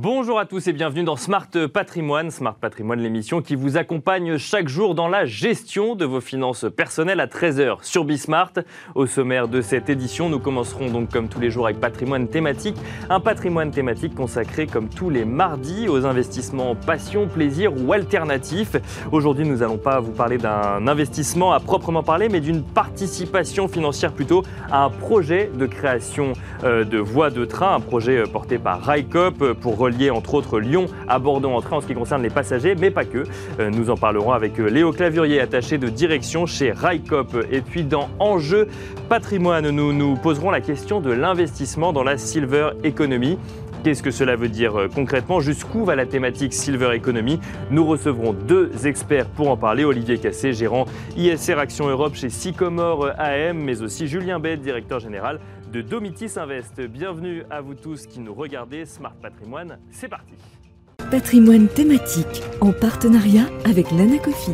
Bonjour à tous et bienvenue dans Smart Patrimoine. Smart Patrimoine, l'émission qui vous accompagne chaque jour dans la gestion de vos finances personnelles à 13h sur Bismart. Au sommaire de cette édition, nous commencerons donc comme tous les jours avec patrimoine thématique. Un patrimoine thématique consacré comme tous les mardis aux investissements passion, plaisir ou alternatifs. Aujourd'hui, nous n'allons pas vous parler d'un investissement à proprement parler, mais d'une participation financière plutôt à un projet de création euh, de voies de train, un projet euh, porté par Raikop pour relié entre autres Lyon à Bordeaux en train en ce qui concerne les passagers, mais pas que. Euh, nous en parlerons avec euh, Léo Clavurier, attaché de direction chez Raikop. Et puis dans Enjeu patrimoine, nous nous poserons la question de l'investissement dans la silver economy. Qu'est-ce que cela veut dire euh, concrètement? Jusqu'où va la thématique Silver Economy? Nous recevrons deux experts pour en parler. Olivier Cassé, gérant ISR Action Europe chez Sycomore AM, mais aussi Julien Bête, directeur général de Domitis Invest. Bienvenue à vous tous qui nous regardez. Smart Patrimoine, c'est parti. Patrimoine thématique en partenariat avec l'Anacofi.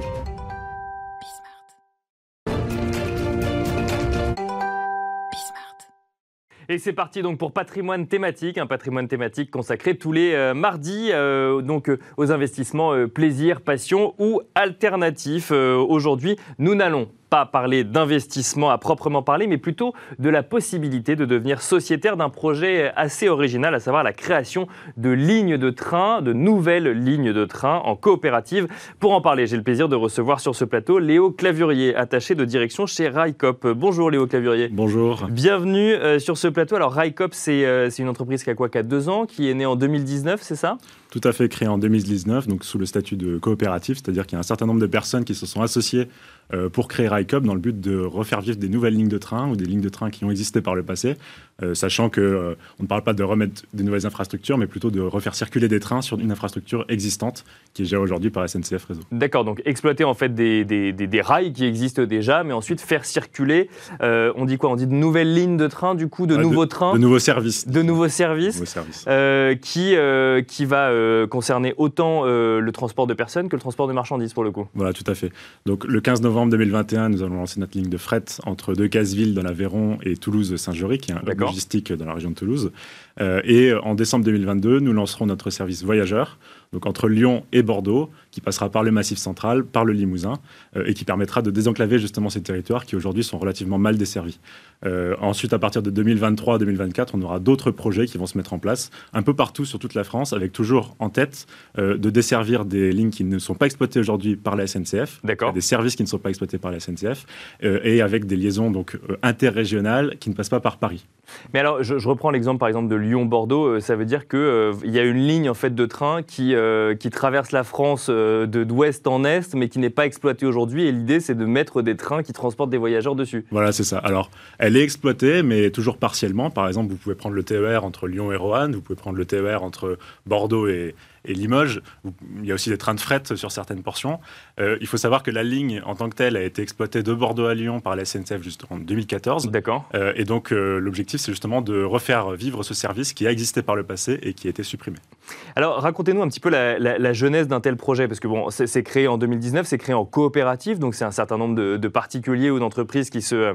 Et c'est parti donc pour patrimoine thématique, un patrimoine thématique consacré tous les euh, mardis euh, donc euh, aux investissements plaisir, passion ou alternatifs. Aujourd'hui, nous n'allons pas parler d'investissement à proprement parler, mais plutôt de la possibilité de devenir sociétaire d'un projet assez original, à savoir la création de lignes de train, de nouvelles lignes de train en coopérative. Pour en parler, j'ai le plaisir de recevoir sur ce plateau Léo Clavurier, attaché de direction chez Raikop. Bonjour Léo Clavurier. Bonjour. Bienvenue euh, sur ce plateau. Alors Raikop, euh, c'est une entreprise qui a quoi, qui a deux ans, qui est née en 2019, c'est ça? Tout à fait créée en 2019, donc sous le statut de coopérative, c'est-à-dire qu'il y a un certain nombre de personnes qui se sont associées euh, pour créer Dans le but de refaire vivre des nouvelles lignes de train ou des lignes de train qui ont existé par le passé, euh, sachant qu'on euh, on ne parle pas de remettre des nouvelles infrastructures, mais plutôt de refaire circuler des trains sur une infrastructure existante qui est gérée aujourd'hui par SNCF Réseau. D'accord, donc exploiter en fait des, des, des, rails qui existent déjà, mais ensuite faire circuler, on dit quoi? On dit de nouvelles lignes de train, du coup, de nouveaux trains De nouveaux services. De nouveaux services, nouveaux services. qui, qui va concerner autant le transport de personnes que le transport de marchandises pour le coup. Voilà, tout à fait. Donc le 15 novembre novembre 2021, nous allons lancer notre ligne de fret entre Decazeville dans l'Aveyron et Toulouse-Saint-Jory, qui est un hub logistique dans la région de Toulouse. Euh, et en décembre 2022, nous lancerons notre service voyageur donc entre Lyon et Bordeaux, qui passera par le Massif central, par le Limousin, euh, et qui permettra de désenclaver justement ces territoires qui aujourd'hui sont relativement mal desservis. Euh, ensuite, à partir de 2023-2024, on aura d'autres projets qui vont se mettre en place un peu partout sur toute la France, avec toujours en tête euh, de desservir des lignes qui ne sont pas exploitées aujourd'hui par la SNCF, des services qui ne sont pas exploités par la SNCF, et avec des liaisons donc interrégionales qui ne passent pas par Paris. Mais alors, je, je reprends l'exemple par exemple de Lyon-Bordeaux. ça veut dire qu'il il y a une ligne en fait de train qui euh, qui traverse la France euh, de d'ouest en est, mais qui n'est pas exploitée aujourd'hui. Et l'idée, c'est de mettre des trains qui transportent des voyageurs dessus. Voilà, c'est ça. Alors, elle est exploitée, mais toujours partiellement. Par exemple, vous pouvez prendre le TER entre Lyon et Roanne, vous pouvez prendre le TER entre Bordeaux et, et Limoges. Il y a aussi des trains de fret sur certaines portions. Euh, il faut savoir que la ligne en tant que telle a été exploitée de Bordeaux à Lyon par la SNCF juste en 2014. D'accord. Euh, et donc euh, l'objectif, c'est justement de refaire vivre ce service qui a existé par le passé et qui a été supprimé. Alors racontez-nous un petit peu la, jeunesse d'un tel projet, parce que bon, c'est créé en 2019, c'est créé en coopérative, donc c'est un certain nombre de particuliers ou d'entreprises qui se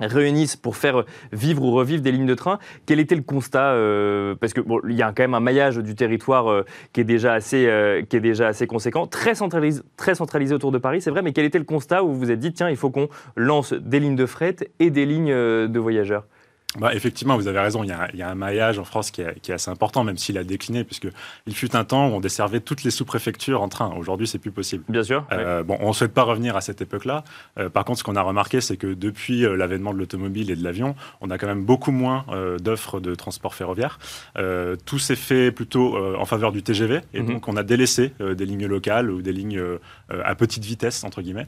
réunissent pour faire vivre ou revivre des lignes de train. Quel était le constat euh, Parce que bon, il y a quand même un maillage du territoire euh, qui est déjà assez, euh, qui est déjà assez conséquent, très centralisé, très centralisé autour de Paris, c'est vrai. Mais quel était le constat où vous vous êtes dit tiens, il faut qu'on lance des lignes de fret et des lignes de voyageurs? Bah, effectivement, vous avez raison. Il y, a, un maillage en France qui est, assez important, même s'il a décliné, puisqu'il fut un temps où on desservait toutes les sous-préfectures en train. Aujourd'hui, c'est plus possible. Bien sûr. Euh, bon, on ne souhaite pas revenir à cette époque-là. Euh, par contre, ce qu'on a remarqué, c'est que depuis euh, l'avènement de l'automobile et de l'avion, on a quand même beaucoup moins d'offres de transport ferroviaire. tout s'est fait plutôt en faveur du TGV, et mhm. donc on a délaissé des lignes locales ou des lignes à petite vitesse, entre guillemets.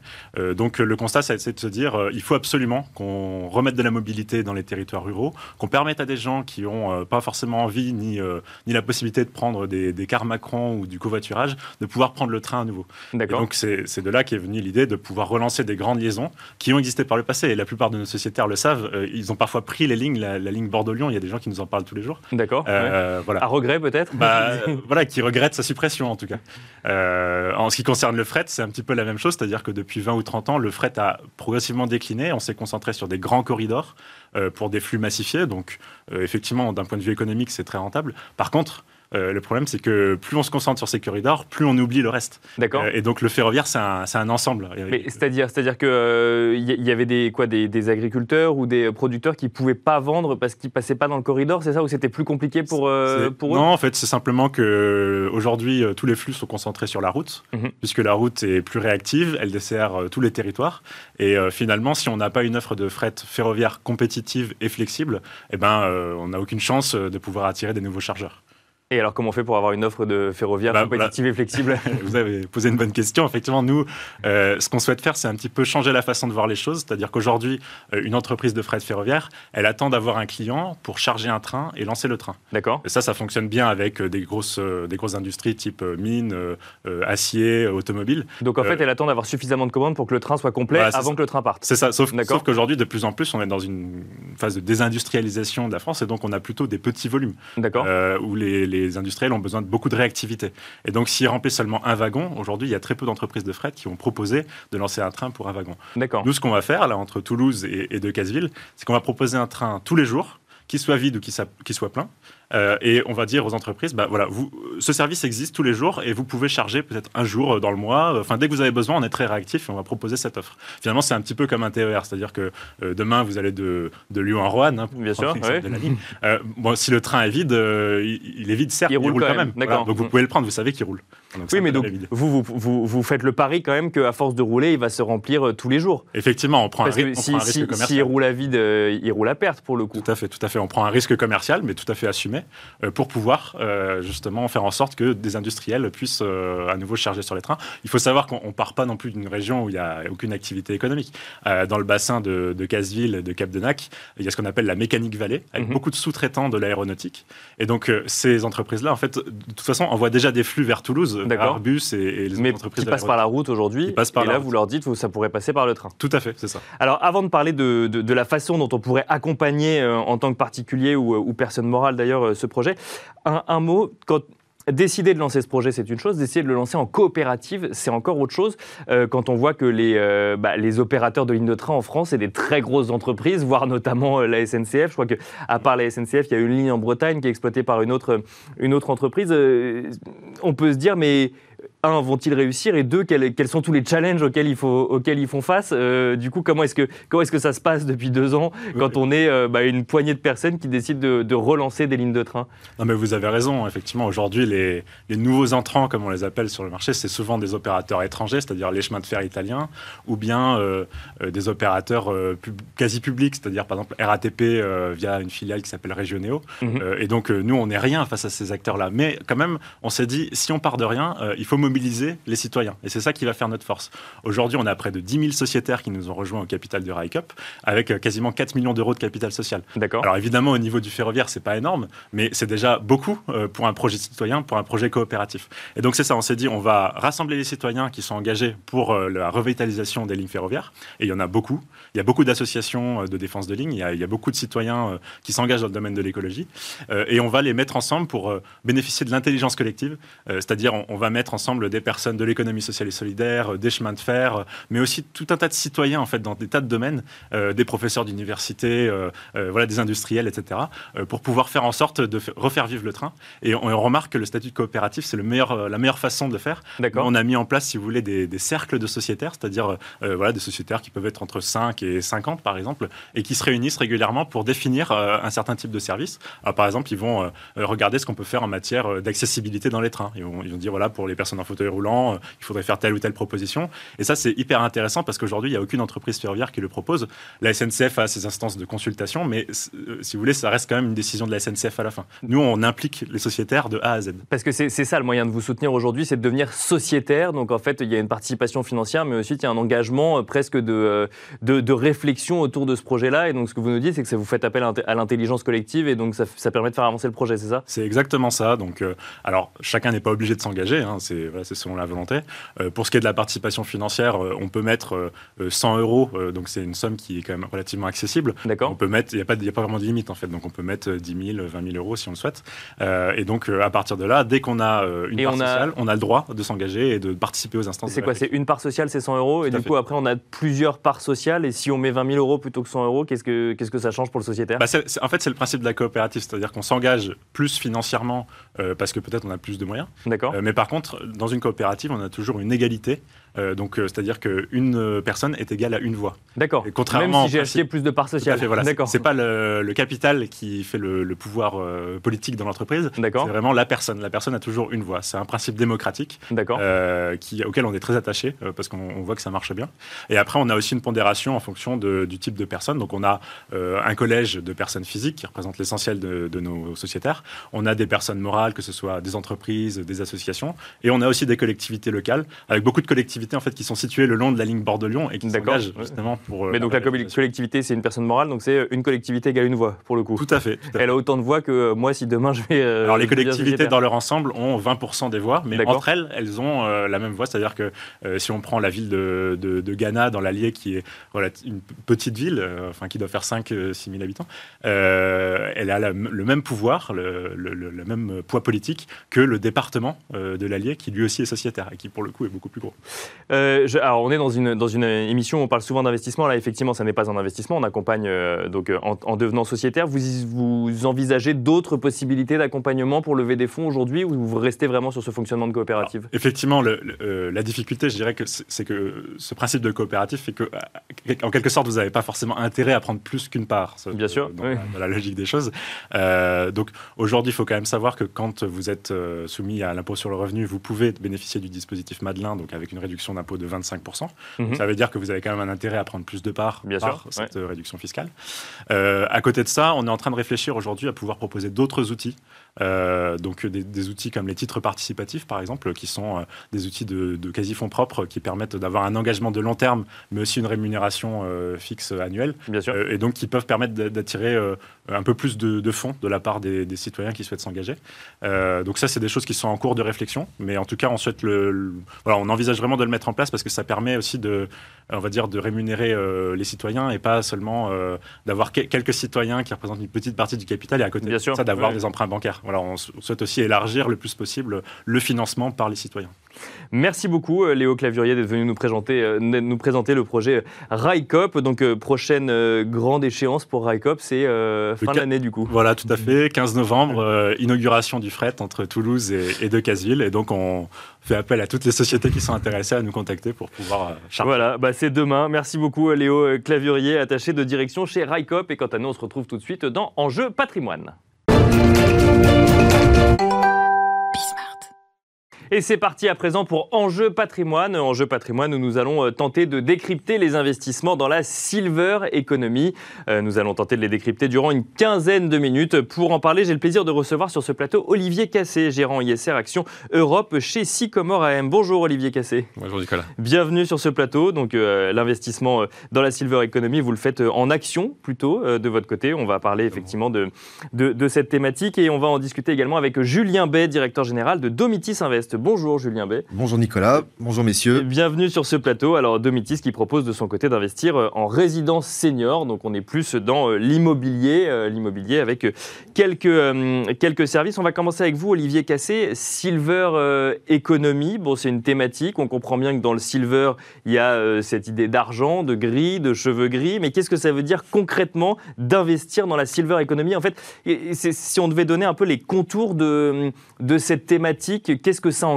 donc le constat, c'est de se dire, il faut absolument qu'on remette de la mobilité dans les territoires ruraux qu'on permette à des gens qui n'ont euh, pas forcément envie ni, euh, ni la possibilité de prendre des, des cars Macron ou du covoiturage, de pouvoir prendre le train à nouveau. donc c'est de là qu'est venue l'idée de pouvoir relancer des grandes liaisons qui ont existé par le passé. Et la plupart de nos sociétaires le savent. Euh, ils ont parfois pris les lignes, la, ligne Bordeaux-Lyon. Il y a des gens qui nous en parlent tous les jours. D'accord. voilà. À regret peut-être? Bah, Voilà, qui regrettent sa suppression en tout cas. en ce qui concerne le fret, c'est un petit peu la même chose. C'est-à-dire que depuis 20 ou 30 ans, le fret a progressivement décliné. On s'est concentré sur des grands corridors pour des flux massifiés donc, euh, effectivement, d'un point de vue économique, c'est très rentable. Par contre, Euh, le problème, c'est que plus on se concentre sur ces corridors, plus on oublie le reste. D'accord. Euh, et donc le ferroviaire, c'est un, un ensemble. Mais c'est-à-dire, c'est-à-dire que euh, y, y avait des quoi, des, des agriculteurs ou des producteurs qui pouvaient pas vendre parce qu'ils passaient pas dans le corridor, c'est ça, ou c'était plus compliqué pour pour eux? Non, en fait, c'est simplement que aujourd'hui, tous les flux sont concentrés sur la route, Mhm. puisque la route est plus réactive, elle dessert tous les territoires. Et finalement, si on n'a pas une offre de fret ferroviaire compétitive et flexible, eh ben, on n'a aucune chance de pouvoir attirer des nouveaux chargeurs. Et alors, comment on fait pour avoir une offre de ferroviaire Bah, compétitive et flexible Vous avez posé une bonne question. Effectivement, nous, euh, ce qu'on souhaite faire, c'est un petit peu changer la façon de voir les choses. C'est-à-dire qu'aujourd'hui, euh, une entreprise de fret ferroviaire, elle attend d'avoir un client pour charger un train et lancer le train. D'accord. Et ça, ça fonctionne bien avec euh, des grosses, des grosses industries type mine, euh, acier, automobile. Donc en Euh, fait, elle attend d'avoir suffisamment de commandes pour que le train soit complet avant ça. que le train parte. C'est ça, sauf, sauf qu'aujourd'hui, de plus en plus, on est dans une phase de désindustrialisation de la France et donc on a plutôt des petits volumes D'accord. où les, les industriels ont besoin de beaucoup de réactivité. Et donc, s'ils remplissent seulement un wagon, aujourd'hui, il y a très peu d'entreprises de fret qui ont proposé de lancer un train pour un wagon. D'accord. Nous, ce qu'on va faire, là, entre Toulouse et, et Decazeville, c'est qu'on va proposer un train tous les jours, qui soit vide ou qui soit plein. Euh, et on va dire aux entreprises, bah, voilà, vous, ce service existe tous les jours et vous pouvez charger peut-être un jour euh, dans le mois. Enfin, dès que vous avez besoin, on est très réactif et on va proposer cette offre. Finalement, c'est un petit peu comme un TER, c'est-à-dire que euh, demain, vous allez de, de Lyon à Roanne, hein, Bien sûr, ouais. de la ligne. Euh, bon, si le train est vide, il, il est vide, certes, Il roule quand même, Voilà, d'accord. donc vous Mm. pouvez le prendre, vous savez qu'il roule. Donc, Oui, mais donc vous, vous, vous, vous faites le pari quand même qu'à force de rouler, il va se remplir tous les jours. Effectivement, on prend, un, Parce ri- que on si, prend un risque si, commercial. s'il roule à vide, il roule à perte pour le coup. Tout à fait, tout à fait. On prend un risque commercial, mais tout à fait assumé, euh, pour pouvoir euh, justement faire en sorte que des industriels puissent euh, à nouveau charger sur les trains. Il faut savoir qu'on ne part pas non plus d'une région où il n'y a aucune activité économique. Dans le bassin de, de Casseville, de Cap-de-Nac, il y a ce qu'on appelle la mécanique vallée, avec Mhm. beaucoup de sous-traitants de l'aéronautique. Et donc, ces entreprises-là, en fait, de toute façon, envoient déjà des flux vers Toulouse, vers. Airbus et, et les Mais entreprises qui passe par la route aujourd'hui. Et là, route. vous leur dites que ça pourrait passer par le train. Tout à fait, c'est ça. Alors, avant de parler de, de- de la façon dont on pourrait accompagner euh, en tant que particulier ou, ou personne morale d'ailleurs euh, ce projet, un, mot, décider de lancer ce projet, c'est une chose, décider de le lancer en coopérative, c'est encore autre chose. Euh, quand on voit que les, euh, bah, les opérateurs de lignes de train en France, c'est des très grosses entreprises, voire notamment la SNCF. Je crois qu'à part la SNCF, il y a une ligne en Bretagne qui est exploitée par une autre, entreprise. On peut se dire, mais un, vont-ils réussir Et deux, quels, quels sont tous les challenges auxquels, il faut, auxquels ils font face Euh, Du coup, comment est-ce que, comment est-ce que ça se passe depuis deux ans quand on est euh, bah, une poignée de personnes qui décident de, de relancer des lignes de train? Non, mais vous avez raison. Effectivement, aujourd'hui, les, les nouveaux entrants, comme on les appelle sur le marché, c'est souvent des opérateurs étrangers, c'est-à-dire les chemins de fer italiens, ou bien euh, des opérateurs pub- quasi publics, c'est-à-dire par exemple RATP via une filiale qui s'appelle Regioneo. Mhm. Euh, et donc, nous, on n'est rien face à ces acteurs-là. Mais quand même, on s'est dit, si on part de rien, il faut mobiliser les citoyens. Et c'est ça qui va faire notre force. Aujourd'hui, on a près de 10 000 sociétaires qui nous ont rejoints au capital de RICUP, avec euh, quasiment 4 millions d'euros de capital social. D'accord Alors évidemment, au niveau du ferroviaire, c'est pas énorme, mais c'est déjà beaucoup euh, pour un projet citoyen, pour un projet coopératif. Et donc c'est ça, on s'est dit, on va rassembler les citoyens qui sont engagés pour euh, la revitalisation des lignes ferroviaires, et il y en a beaucoup. Il y a beaucoup d'associations de défense de lignes, il y a, il y a beaucoup de citoyens qui s'engagent dans le domaine de l'écologie, et on va les mettre ensemble pour bénéficier de l'intelligence collective, c'est-à-dire on va mettre ensemble des personnes de l'économie sociale et solidaire, des chemins de fer, mais aussi tout un tas de citoyens en fait dans des tas de domaines, euh, des professeurs d'université, euh, euh, voilà, des industriels, etc., pour pouvoir faire en sorte de fa- refaire vivre le train. Et on, on remarque que le statut de coopératif, c'est le meilleur, la meilleure façon de le faire. On a mis en place, si vous voulez, des, des cercles de sociétaires, c'est-à-dire voilà, des sociétaires qui peuvent être entre 5 et 50, par exemple, et qui se réunissent régulièrement pour définir un certain type de service. Alors, par exemple, ils vont regarder ce qu'on peut faire en matière d'accessibilité dans les trains. Ils vont, ils vont dire, voilà, pour les personnes en fauteuil roulant, euh, il faudrait faire telle ou telle proposition. Et ça, c'est hyper intéressant parce qu'aujourd'hui, il n'y a aucune entreprise ferroviaire qui le propose. La SNCF a ses instances de consultation, mais euh, si vous voulez, ça reste quand même une décision de la SNCF à la fin. Nous, on implique les sociétaires de A à Z. Parce que c'est ça le moyen de vous soutenir aujourd'hui, c'est de devenir sociétaire. Donc en fait, il y a une participation financière, mais aussi il y a un engagement euh, presque de, de, de réflexion autour de ce projet-là. Et donc ce que vous nous dites, c'est que ça vous faites appel à int- à l'intelligence collective et donc ça, ça permet de faire avancer le projet, c'est ça? C'est exactement ça. Donc, euh, alors, chacun n'est pas obligé de s'engager. hein. C'est c'est selon la volonté. pour ce qui est de la participation financière, on peut mettre 100 euros, donc c'est une somme qui est quand même relativement accessible. D'accord. On peut mettre, il n'y a, pas, a pas vraiment de limite en fait, donc on peut mettre 10 000, 20 000 euros si on le souhaite. et donc à partir de là, dès qu'on a une part sociale, on a le droit de s'engager et de participer aux instances. C'est quoi C'est une part sociale, c'est 100 euros, et du coup après on a plusieurs parts sociales, et si on met 20 000 euros plutôt que 100 euros, qu'est-ce que, qu'est-ce que ça change pour le sociétaire? Bah, En fait, c'est le principe de la coopérative, c'est-à-dire qu'on s'engage plus financièrement euh, parce que peut-être on a plus de moyens. D'accord. Euh, mais par contre, dans une coopérative, on a toujours une égalité euh, donc, c'est-à-dire qu'une personne est égale à une voix. D'accord. Contrairement Même si j'ai acheté plus de parts sociales. Voilà. C'est pas le, capital qui fait le, pouvoir politique dans l'entreprise. D'accord. C'est vraiment la personne. La personne a toujours une voix. C'est un principe démocratique. D'accord. qui, auquel on est très attaché parce qu'on voit que ça marche bien. Et après, on a aussi une pondération en fonction du type de personne. Donc, on a un collège de personnes physiques qui représentent l'essentiel de, de, nos sociétaires. On a des personnes morales, que ce soit des entreprises, des associations. Et on a aussi des collectivités locales, avec beaucoup de collectivités en fait qui sont situées le long de la ligne Bord-de-Lyon et qui s'engagent justement pour. Euh, Mais donc la collectivité, c'est une personne morale, donc c'est une collectivité égale une voix pour le coup. Tout à fait. Elle a autant de voix que euh, moi si demain je vais. Euh, Alors les collectivités dans leur ensemble ont 20% des voix, mais entre elles, elles ont la même voix, c'est-à-dire que si on prend la ville de, de, Ghana dans l'Allier, qui est voilà, une petite ville, enfin qui doit faire 5-6 000 habitants, elle a le même pouvoir, le, le, même poids politique que le département de l'Allier, qui lui aussi est sociétaire et qui pour le coup est beaucoup plus gros. Euh, alors, on est dans une, dans une émission où on parle souvent d'investissement. Là, effectivement, ça n'est pas un investissement. On accompagne euh, donc, euh, en, devenant sociétaire. Vous, vous envisagez d'autres possibilités d'accompagnement pour lever des fonds aujourd'hui ou vous restez vraiment sur ce fonctionnement de coopérative? Effectivement, la difficulté, je dirais que c'est que ce principe de coopérative fait que, en quelque sorte, vous n'avez pas forcément intérêt à prendre plus qu'une part. Bien sûr. Dans, la, logique des choses. donc, aujourd'hui, il faut quand même savoir que quand vous êtes soumis à l'impôt sur le revenu, vous pouvez bénéficier du dispositif Madelin, donc avec une réduction d'impôt de 25%. Mhm. Ça veut dire que vous avez quand même un intérêt à prendre plus de parts Bien par cette euh, réduction fiscale. Euh, à côté de ça, on est en train de réfléchir aujourd'hui à pouvoir proposer d'autres outils. Euh, donc des, outils comme les titres participatifs, par exemple, qui sont des outils de, quasi-fonds propres qui permettent d'avoir un engagement de long terme, mais aussi une rémunération fixe annuelle. Bien sûr. et donc qui peuvent permettre d'attirer un peu plus de, fonds de la part des, citoyens qui souhaitent s'engager. donc ça, c'est des choses qui sont en cours de réflexion, mais en tout cas, on souhaite le, voilà, on envisage vraiment de le mettre en place parce que ça permet aussi de, on va dire, de rémunérer euh, les citoyens et pas seulement euh, d'avoir quelques citoyens qui représentent une petite partie du capital et à côté de ça d'avoir des emprunts bancaires. Voilà, on souhaite aussi élargir le plus possible le financement par les citoyens. Merci beaucoup euh, Léo Clavurier d'être venu nous présenter, nous présenter le projet RICOP. Donc prochaine grande échéance pour RICOP, c'est fin de l'année du coup. Voilà, tout à fait. 15 novembre, inauguration du fret entre Toulouse et, et Decazeville. Et donc on fait appel à toutes les sociétés qui sont intéressées à nous contacter pour pouvoir charger. Voilà, bah c'est demain. Merci beaucoup Léo Clavurier, attaché de direction chez RICOP. Et quant à nous, on se retrouve tout de suite dans Enjeu patrimoine. Et c'est parti à présent pour Enjeu patrimoine. Enjeu patrimoine où nous allons euh, tenter de décrypter les investissements dans la silver economy. Euh, nous allons tenter de les décrypter durant une quinzaine de minutes. Pour en parler, j'ai le plaisir de recevoir sur ce plateau Olivier Cassé, gérant ISR Action Europe chez Sycomore AM. Bonjour Olivier Cassé. Bonjour Nicolas. Bienvenue sur ce plateau. Donc euh, l'investissement dans la silver economy, vous le faites en action plutôt de votre côté. On va parler effectivement de, de, de cette thématique et on va en discuter également avec Julien Bay, directeur général de Domitis Invest. Bonjour Julien Bay. Bonjour Nicolas, bonjour messieurs. Bienvenue sur ce plateau. Alors Domitis qui propose de son côté d'investir euh, en résidence senior, donc on est plus dans euh, l'immobilier, euh, l'immobilier avec quelques, quelques services. On va commencer avec vous Olivier Cassé, Silver Economy. Bon, c'est une thématique, on comprend bien que dans le silver, il y a cette idée d'argent, de gris, de cheveux gris, mais qu'est-ce que ça veut dire concrètement d'investir dans la Silver Economy? En fait, si on devait donner un peu les contours de, de cette thématique, qu'est-ce que ça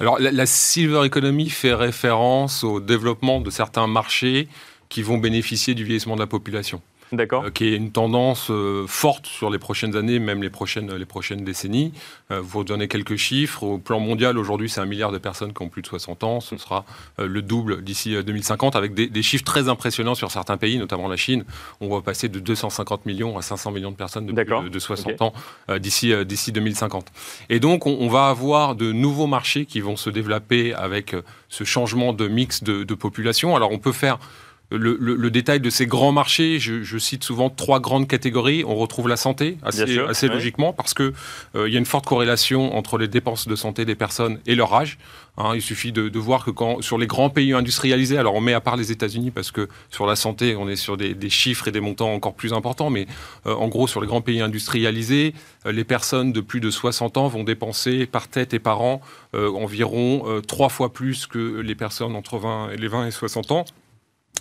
Alors, la, silver economy fait référence au développement de certains marchés qui vont bénéficier du vieillissement de la population. D'accord. Euh, qui est une tendance euh, forte sur les prochaines années, même les prochaines, les prochaines décennies. Euh, vous donner quelques chiffres. Au plan mondial, aujourd'hui, c'est un milliard de personnes qui ont plus de 60 ans. Ce sera le double d'ici 2050, avec des, chiffres très impressionnants sur certains pays, notamment la Chine. On va passer de 250 millions à 500 millions de personnes de plus de, 60 ans d'ici d'ici 2050. Et donc, on, va avoir de nouveaux marchés qui vont se développer avec ce changement de mix de, de population. Alors, on peut faire le, détail de ces grands marchés, je, cite souvent trois grandes catégories. On retrouve la santé assez, assez logiquement parce que euh, y a une forte corrélation entre les dépenses de santé des personnes et leur âge. Hein. il suffit de, voir que quand, sur les grands pays industrialisés, alors on met à part les États-Unis parce que sur la santé, on est sur des, chiffres et des montants encore plus importants, mais euh, en gros, sur les grands pays industrialisés, euh, les personnes de plus de 60 ans vont dépenser par tête et par an environ trois fois plus que les personnes entre 20 et les 20 et 60 ans.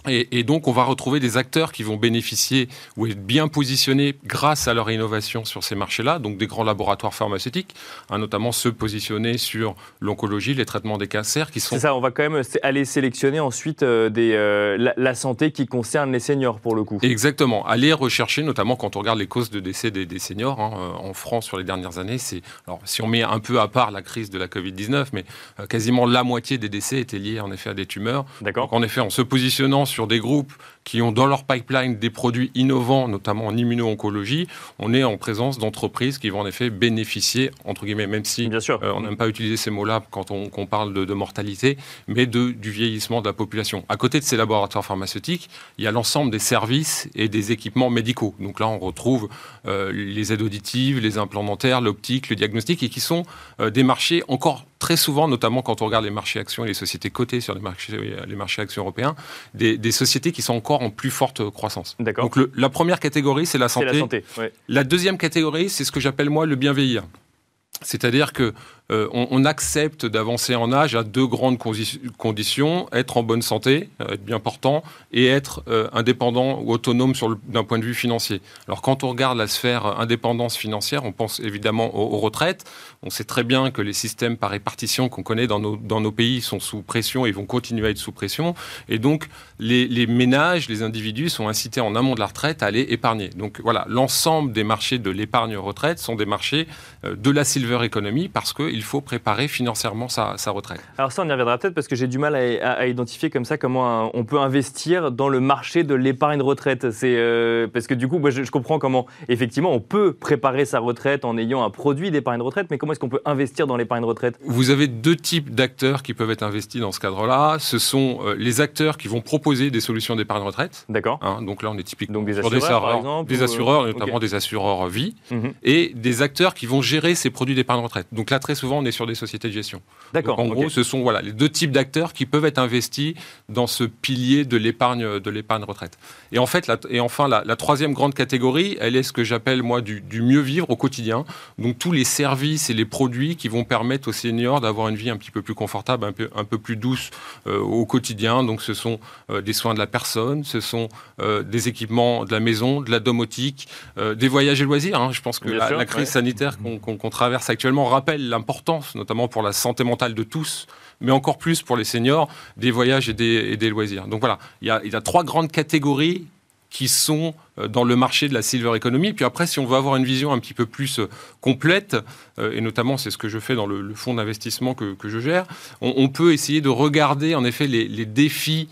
Et, donc, on va retrouver des acteurs qui vont bénéficier ou être bien positionnés grâce à leur innovation sur ces marchés-là, donc des grands laboratoires pharmaceutiques, hein, notamment ceux positionnés sur l'oncologie, les traitements des cancers, qui sont... C'est ça, on va quand même aller sélectionner ensuite euh, des, euh, la, santé qui concerne les seniors, pour le coup. Exactement, aller rechercher, notamment quand on regarde les causes de décès des, seniors, hein, euh, en France sur les dernières années, c'est... Alors, si on met un peu à part la crise de la Covid-19, mais quasiment la moitié des décès étaient liés en effet à des tumeurs. D'accord. Donc, en effet, en se positionnant sur des groupes qui ont dans leur pipeline des produits innovants, notamment en immuno-oncologie, on est en présence d'entreprises qui vont en effet bénéficier, entre guillemets, même si Bien sûr. Euh, on n'aime pas utiliser ces mots-là quand on, parle de, mortalité, mais de, du vieillissement de la population. À côté de ces laboratoires pharmaceutiques, il y a l'ensemble des services et des équipements médicaux. Donc là, on retrouve euh, les aides auditives, les implants dentaires, l'optique, le diagnostic, et qui sont euh, des marchés encore très souvent, notamment quand on regarde les marchés actions et les sociétés cotées sur les marchés, les marchés actions européens, des, sociétés qui sont encore en plus forte croissance. Donc la première catégorie, c'est la santé. La, santé la deuxième catégorie, c'est ce que j'appelle moi le bien vieillir. C'est-à-dire que euh, on, accepte d'avancer en âge à deux grandes conditions être en bonne santé, euh, être bien portant, et être euh, indépendant ou autonome d'un point de vue financier. Alors, quand on regarde la sphère indépendance financière, on pense évidemment aux, retraites. On sait très bien que les systèmes par répartition qu'on connaît dans nos, pays sont sous pression et vont continuer à être sous pression. Et donc, les, les ménages, les individus sont incités en amont de la retraite à aller épargner. Donc, voilà, l'ensemble des marchés de l'épargne retraite sont des marchés de la silver economy parce que il faut préparer financièrement sa, retraite. Alors ça, on y reviendra peut-être parce que j'ai du mal à, identifier comme ça comment on peut investir dans le marché de l'épargne retraite. C'est euh, parce que du coup, moi, je, comprends comment effectivement on peut préparer sa retraite en ayant un produit d'épargne retraite, mais comment est-ce qu'on peut investir dans l'épargne retraite? Vous avez deux types d'acteurs qui peuvent être investis dans ce cadre-là. Ce sont euh, les acteurs qui vont proposer des solutions d'épargne retraite. D'accord. Hein, donc là, on est typiquement donc des assureurs, par exemple, des assureurs, notamment des assureurs vie, mhm. et des acteurs qui vont gérer ces produits d'épargne retraite. Donc là, très souvent on est sur des sociétés de gestion. D'accord. En gros, ce sont voilà, les deux types d'acteurs qui peuvent être investis dans ce pilier de l'épargne de l'épargne retraite. Et en fait, la, et enfin, la, troisième grande catégorie, elle est ce que j'appelle moi du, mieux vivre au quotidien. Donc tous les services et les produits qui vont permettre aux seniors d'avoir une vie un petit peu plus confortable, un peu, un peu plus douce euh, au quotidien. Donc ce sont euh, des soins de la personne, ce sont euh, des équipements de la maison, de la domotique, des voyages et loisirs. Hein. Je pense que la, crise sanitaire qu'on traverse actuellement rappelle l'importance notamment pour la santé mentale de tous, mais encore plus pour les seniors, des voyages et des, loisirs. Donc voilà, il y, a, trois grandes catégories qui sont dans le marché de la silver economy. Puis après, si on veut avoir une vision un petit peu plus euh, complète, euh, et notamment c'est ce que je fais dans le, fonds d'investissement que, je gère, on, peut essayer de regarder en effet les, défis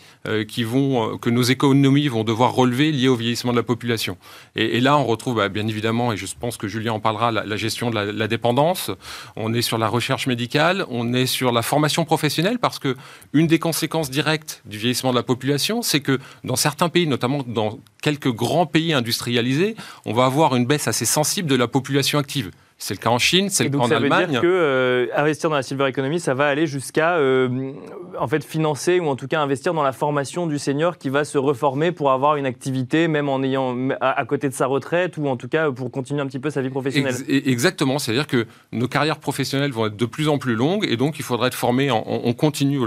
qui vont, que nos économies vont devoir relever liés au vieillissement de la population. Et, là, on retrouve bah, bien évidemment, et je pense que Julien en parlera, la, gestion de la, dépendance. On est sur la recherche médicale, on est sur la formation professionnelle, parce que une des conséquences directes du vieillissement de la population, c'est que dans certains pays, notamment dans quelques grands pays industrialisés, on va avoir une baisse assez sensible de la population active. C'est le cas en Chine, c'est le cas en Allemagne. Ça veut dire que euh, investir dans la silver economy, ça va aller jusqu'à euh, en fait financer ou en tout cas investir dans la formation du senior qui va se reformer pour avoir une activité, même en ayant à, côté de sa retraite ou en tout cas pour continuer un petit peu sa vie professionnelle. exactement, c'est-à-dire que nos carrières professionnelles vont être de plus en plus longues et donc il faudra être formé en, on continue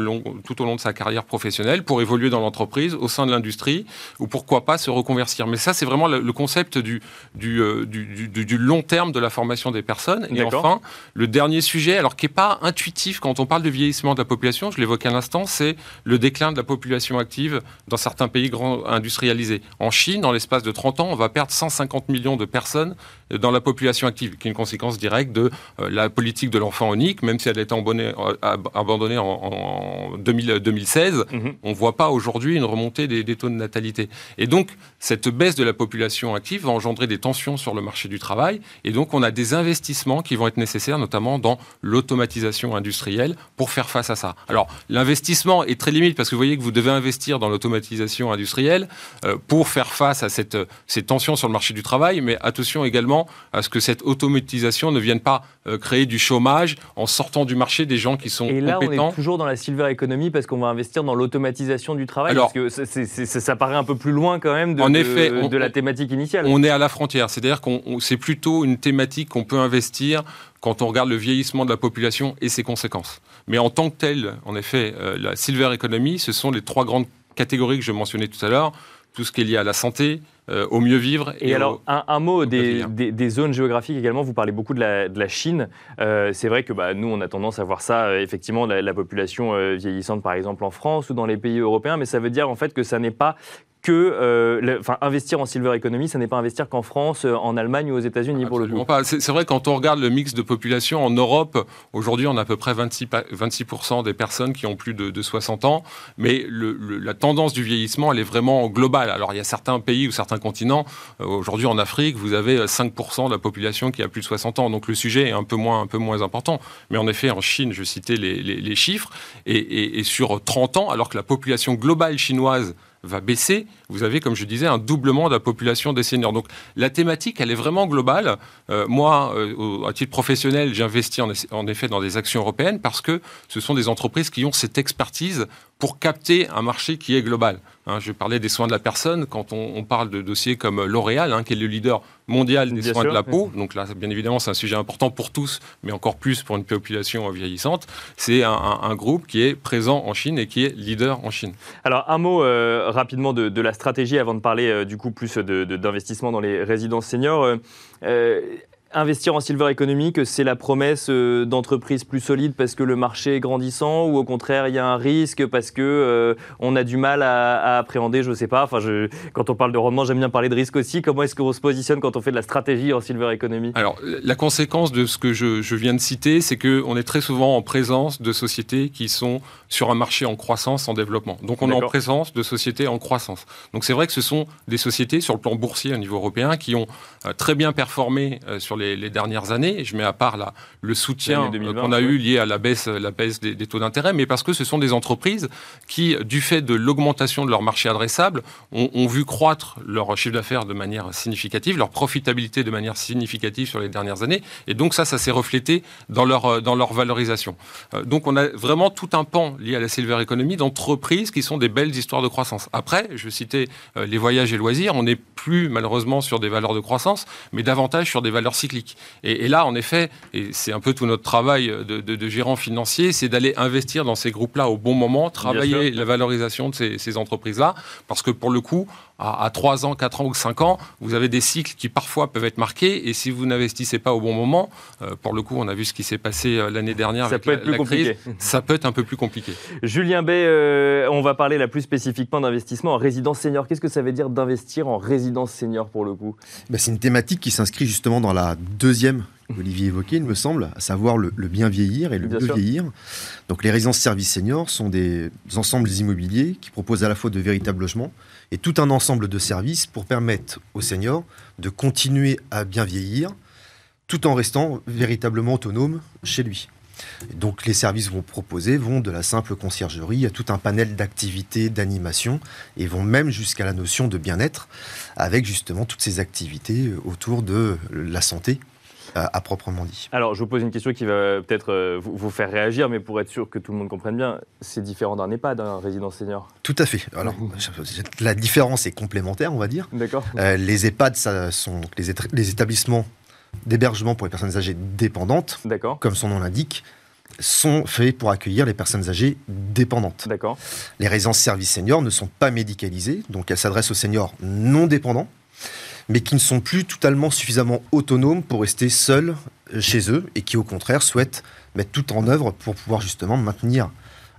tout au long de sa carrière professionnelle pour évoluer dans l'entreprise, au sein de l'industrie ou pourquoi pas se reconvertir. Mais ça, c'est vraiment le, concept du, du, euh, du, du, du long terme de la formation des personnes. Et enfin, le dernier sujet, alors qui n'est pas intuitif quand on parle de vieillissement de la population, je l'évoquais à l'instant, c'est le déclin de la population active dans certains pays grands industrialisés. En Chine, dans l'espace de 30 ans, on va perdre 150 millions de personnes dans la population active, qui est une conséquence directe de euh, la politique de l'enfant unique, même si elle a été abandonnée, en, 2016, mhm. on ne voit pas aujourd'hui une remontée des, des, taux de natalité. Et donc, cette baisse de la population active va engendrer des tensions sur le marché du travail, et donc on a des investissements investissements qui vont être nécessaires, notamment dans l'automatisation industrielle, pour faire face à ça. Alors, l'investissement est très limite parce que vous voyez que vous devez investir dans l'automatisation industrielle euh, pour faire face à cette, ces tensions sur le marché du travail, mais attention également à ce que cette automatisation ne vienne pas euh, créer du chômage en sortant du marché des gens qui sont Et là, compétents. on est toujours dans la silver economy parce qu'on va investir dans l'automatisation du travail. Alors- parce que ça paraît un peu plus loin quand même de, En effet, de, on- la thématique initiale. On est à la frontière, c'est-à-dire qu'on on- c'est plutôt une thématique qu'on peut investir quand on regarde le vieillissement de la population et ses conséquences. Mais en tant que tel, en effet, euh, la silver economy, ce sont les trois grandes catégories que je mentionnais tout à l'heure, tout ce qui est lié à la santé, euh, au mieux vivre Et, au- alors, un, un mot des, des- des zones géographiques également. Vous parlez beaucoup de la, de la Chine. Euh, c'est vrai que bah, nous, on a tendance à voir ça, euh, effectivement, la, la population vieillissante, par exemple, en France ou dans les pays européens. Mais ça veut dire, en fait, que ça n'est pas que. euh, le- Enfin, investir en silver economy, ça n'est pas investir qu'en France, euh, en Allemagne ou aux États-Unis, pour le coup. pas. C'est vrai, quand on regarde le mix de population en Europe, aujourd'hui, on a à peu près 26, pa- 26% des personnes qui ont plus de, de 60 ans, mais le- le- la tendance du vieillissement, elle est vraiment globale. Alors, il y a certains pays ou certains continents, euh, aujourd'hui en Afrique, vous avez euh, 5% de la population qui a plus de 60 ans, donc le sujet est un peu moins, un peu moins important. Mais en effet, en Chine, je citais les, les- les chiffres, et, et- et sur 30 ans, alors que la population globale chinoise va baisser, vous avez, comme je disais, un doublement de la population des seniors. Donc la thématique, elle est vraiment globale. Euh, moi, euh, à titre professionnel, j'investis en effet dans des actions européennes parce que ce sont des entreprises qui ont cette expertise pour capter un marché qui est global. Hein, je parlais des soins de la personne quand on, on parle de dossiers comme L'Oréal, hein, qui est le leader mondial des Bien soins sûr, de la peau. Donc là, bien évidemment, c'est un sujet important pour tous, mais encore plus pour une population vieillissante. C'est un, un- un groupe qui est présent en Chine et qui est leader en Chine. Alors, un mot euh, rapidement de, de la stratégie avant de parler euh, du coup plus de- de- d'investissement dans les résidences seniors. Euh, euh, Investir en silver economy, que c'est la promesse euh, d'entreprises plus solides parce que le marché est grandissant ou au contraire il y a un risque parce que euh, on a du mal à, à appréhender, je ne sais pas. Enfin, je, quand on parle de rendement, j'aime bien parler de risque aussi. Comment est-ce qu'on se positionne quand on fait de la stratégie en silver economy Alors, la conséquence de ce que je, je viens de citer, c'est qu'on est très souvent en présence de sociétés qui sont sur un marché en croissance, en développement. Donc, on est en présence de sociétés en croissance. Donc, c'est vrai que ce sont des sociétés sur le plan boursier au niveau européen qui ont euh, très bien performé euh, sur les, les dernières années. Je mets à part là, le soutien L'année 2020, qu'on a ouais. eu lié à la baisse, la baisse des, des taux d'intérêt, mais parce que ce sont des entreprises qui, du fait de l'augmentation de leur marché adressable, ont, ont vu croître leur chiffre d'affaires de manière significative, leur profitabilité de manière significative sur les dernières années. Et donc ça, ça s'est reflété dans leur, dans leur valorisation. Euh, donc on a vraiment tout un pan lié à la silver economy d'entreprises qui sont des belles histoires de croissance. Après, je citais euh, les voyages et loisirs, on n'est plus malheureusement sur des valeurs de croissance, mais davantage sur des valeurs cycliques. Et, et là, en effet, et c'est un peu tout notre travail de, de, de gérant financier, c'est d'aller investir dans ces groupes-là au bon moment, travailler la valorisation de ces, ces entreprises-là, parce que pour le coup, à, à 3 ans, 4 ans ou 5 ans, vous avez des cycles qui parfois peuvent être marqués, et si vous n'investissez pas au bon moment, euh, pour le coup, on a vu ce qui s'est passé euh, l'année dernière Ça avec peut la, être plus la compliqué. crise, ça peut être un peu plus compliqué. Julien Bay, euh, on va parler là plus spécifiquement d'investissement en résidence senior. Qu'est-ce que ça veut dire d'investir en résidence senior pour le coup? Bah, c'est une thématique qui s'inscrit justement dans la deuxième qu'Olivier évoquait, il me semble, à savoir le, le bien vieillir et le Bien sûr. vieillir. Donc les résidences services seniors sont des ensembles immobiliers qui proposent à la fois de véritables logements et tout un ensemble de services pour permettre aux seniors de continuer à bien vieillir tout en restant véritablement autonome chez lui. Donc les services vont proposer vont de la simple conciergerie à tout un panel d'activités, d'animation et vont même jusqu'à la notion de bien-être avec justement toutes ces activités autour de la santé à proprement dit. Alors, je vous pose une question qui va peut-être euh, vous, faire réagir, mais pour être sûr que tout le monde comprenne bien, c'est différent d'un EHPAD, d'un résidence senior. Tout à fait. Alors, la différence est complémentaire, on va dire. D'accord Euh, les EHPAD, ça sont les, établissements d'hébergement pour les personnes âgées dépendantes, D'accord. comme son nom l'indique, sont faits pour accueillir les personnes âgées dépendantes. D'accord. Les résidences services seniors ne sont pas médicalisées, donc elles s'adressent aux seniors non dépendants, mais qui ne sont plus totalement suffisamment autonomes pour rester seuls euh, chez eux et qui au contraire souhaitent mettre tout en œuvre pour pouvoir justement maintenir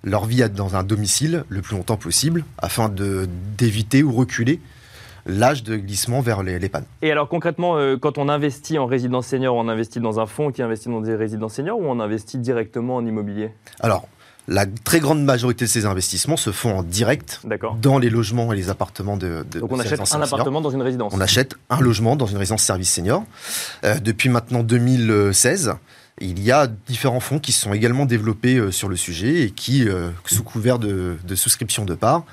leur vie dans un domicile le plus longtemps possible afin de- d'éviter ou reculer l'âge de glissement vers les, les pannes. Et alors concrètement, euh, quand on investit en résidence senior, on investit dans un fonds qui investit dans des résidences seniors ou on investit directement en immobilier? Alors, La très grande majorité de ces investissements se font en direct dans les logements et les appartements de, de Donc on achète un appartement dans une résidence. On achète un logement dans une résidence service senior. Euh, depuis maintenant 2016, il y a différents fonds qui se sont également développés euh, sur le sujet et qui, euh, sous couvert de, de souscription de parts,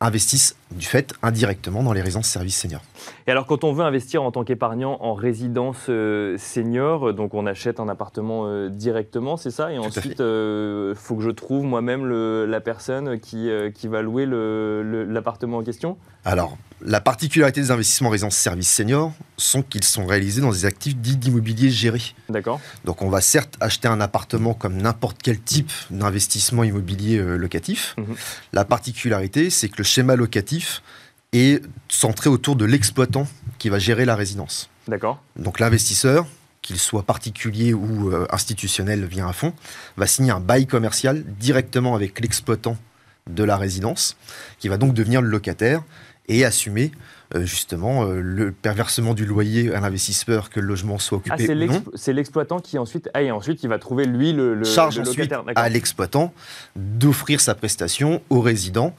investissent du fait indirectement dans les résidences service senior. Et alors, quand on veut investir en tant qu'épargnant en résidence euh, senior, euh, donc on achète un appartement euh, directement, c'est ça? Et ensuite, il faut que je trouve moi-même la personne qui, qui va louer l'appartement en question? Alors, la particularité des investissements en résidence service senior sont qu'ils sont réalisés dans des actifs dits d'immobilier géré. D'accord Donc on va certes acheter un appartement comme n'importe quel type d'investissement immobilier euh, locatif. Mhm. La particularité, c'est que le schéma locatif est centré autour de l'exploitant qui va gérer la résidence. D'accord Donc l'investisseur, qu'il soit particulier ou euh, institutionnel via un fonds, va signer un bail commercial directement avec l'exploitant de la résidence, qui va donc devenir le locataire et assumer euh, justement euh, le perversement du loyer à l'investisseur que le logement soit Ah, occupé c'est ou non. l'explo- c'est l'exploitant qui ensuite. Ah, et ensuite, il va trouver lui le, le, charge le ensuite à l'exploitant d'offrir sa prestation aux résidents,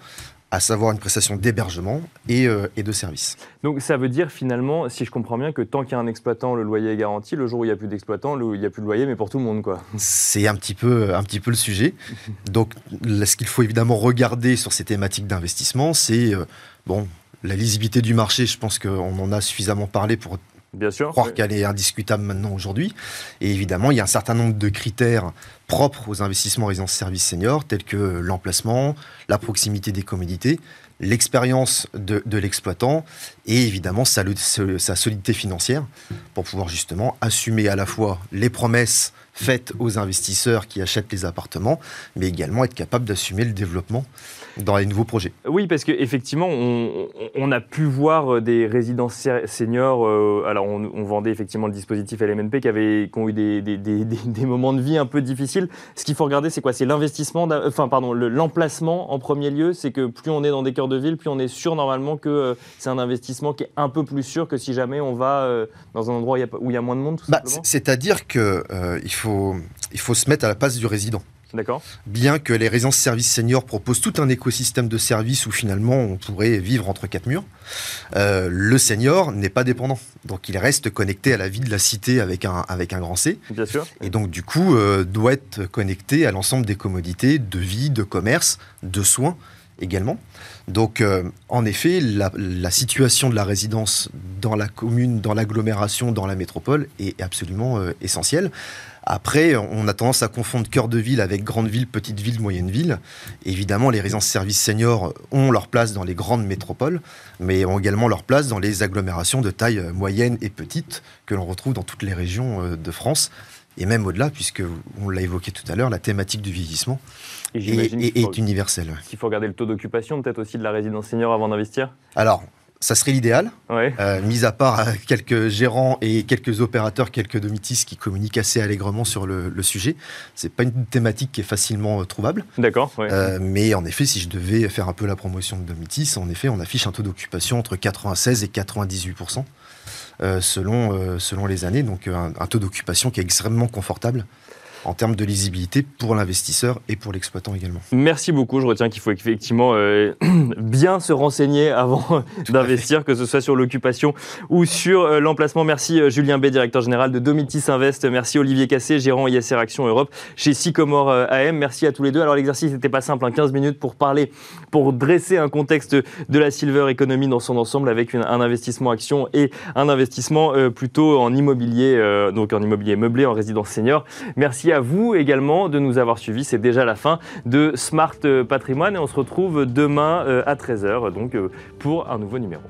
à savoir une prestation d'hébergement et, euh, et de service. Donc ça veut dire finalement, si je comprends bien, que tant qu'il y a un exploitant, le loyer est garanti. Le jour où il n'y a plus d'exploitant, il n'y a plus de loyer, mais pour tout le monde, quoi. C'est un petit peu, un petit peu le sujet. Donc, là, ce qu'il faut évidemment regarder sur ces thématiques d'investissement, c'est euh, bon, la lisibilité du marché. Je pense qu'on en a suffisamment parlé pour Bien sûr. croire Oui. qu'elle est indiscutable maintenant aujourd'hui. Et évidemment, il y a un certain nombre de critères propres aux investissements résidence service senior, tels que l'emplacement, la proximité des commodités, l'expérience de, de l'exploitant et évidemment sa, sa solidité financière pour pouvoir justement assumer à la fois les promesses faites aux investisseurs qui achètent les appartements, mais également être capable d'assumer le développement dans les nouveaux projets. Oui, parce qu'effectivement, on, on a pu voir euh, des résidences seniors. euh, alors, on, on vendait effectivement le dispositif LMNP qui, avait, qui ont eu des, des- des- moments de vie un peu difficiles. Ce qu'il faut regarder, c'est quoi? C'est l'investissement, enfin, pardon, le- l'emplacement en premier lieu. C'est que plus on est dans des cœurs de ville, plus on est sûr normalement que euh, c'est un investissement qui est un peu plus sûr que si jamais on va euh, dans un endroit où il y a y moins de monde, Bah, C'est-à-dire qu'il faut, il faut se mettre à la place du résident. D'accord bien que les résidences services seniors proposent tout un écosystème de services où finalement on pourrait vivre entre quatre murs, euh, le senior n'est pas dépendant. Donc il reste connecté à la vie de la cité avec un, avec un grand C. Bien sûr. Et donc du coup euh, doit être connecté à l'ensemble des commodités de vie, de commerce, de soins également. Donc euh, en effet, la, la situation de la résidence dans la commune, dans l'agglomération, dans la métropole est absolument euh, essentielle. Après, on a tendance à confondre cœur de ville avec grande ville, petite ville, moyenne ville. Évidemment, les résidences services seniors ont leur place dans les grandes métropoles, mais ont également leur place dans les agglomérations de taille moyenne et petite que l'on retrouve dans toutes les régions euh, de France et même au-delà, puisque on l'a évoqué tout à l'heure, la thématique du vieillissement Et est, est- faut, est universelle. qu'il faut regarder le taux d'occupation peut-être aussi de la résidence senior avant d'investir? Alors, ça serait l'idéal, Ouais. euh, mis à part euh, quelques gérants et quelques opérateurs, quelques domitis qui communiquent assez allègrement sur le, le sujet. C'est pas une thématique qui est facilement euh, trouvable. D'accord. ouais. Euh, mais en effet, si je devais faire un peu la promotion de Domitis, en effet, on affiche un taux d'occupation entre 96 et 98 euh, selon, selon les années. Donc un, un taux d'occupation qui est extrêmement confortable en termes de lisibilité pour l'investisseur et pour l'exploitant également. Merci beaucoup. Je retiens qu'il faut effectivement euh, bien se renseigner avant d'investir, que ce soit sur l'occupation ou sur euh, l'emplacement. Merci euh, Julien B, directeur général de Domitis Invest. Merci Olivier Cassé, gérant ISR Action Europe chez Sycomore AM. Merci à tous les deux. Alors l'exercice n'était pas simple, hein, 15 minutes pour parler, pour dresser un contexte de la silver economy dans son ensemble avec une- un investissement action et un investissement plutôt en immobilier, donc en immobilier meublé, en résidence senior. Merci à vous également de nous avoir suivis. C'est déjà la fin de Smart Patrimoine et on se retrouve demain euh, à 13h donc euh, pour un nouveau numéro.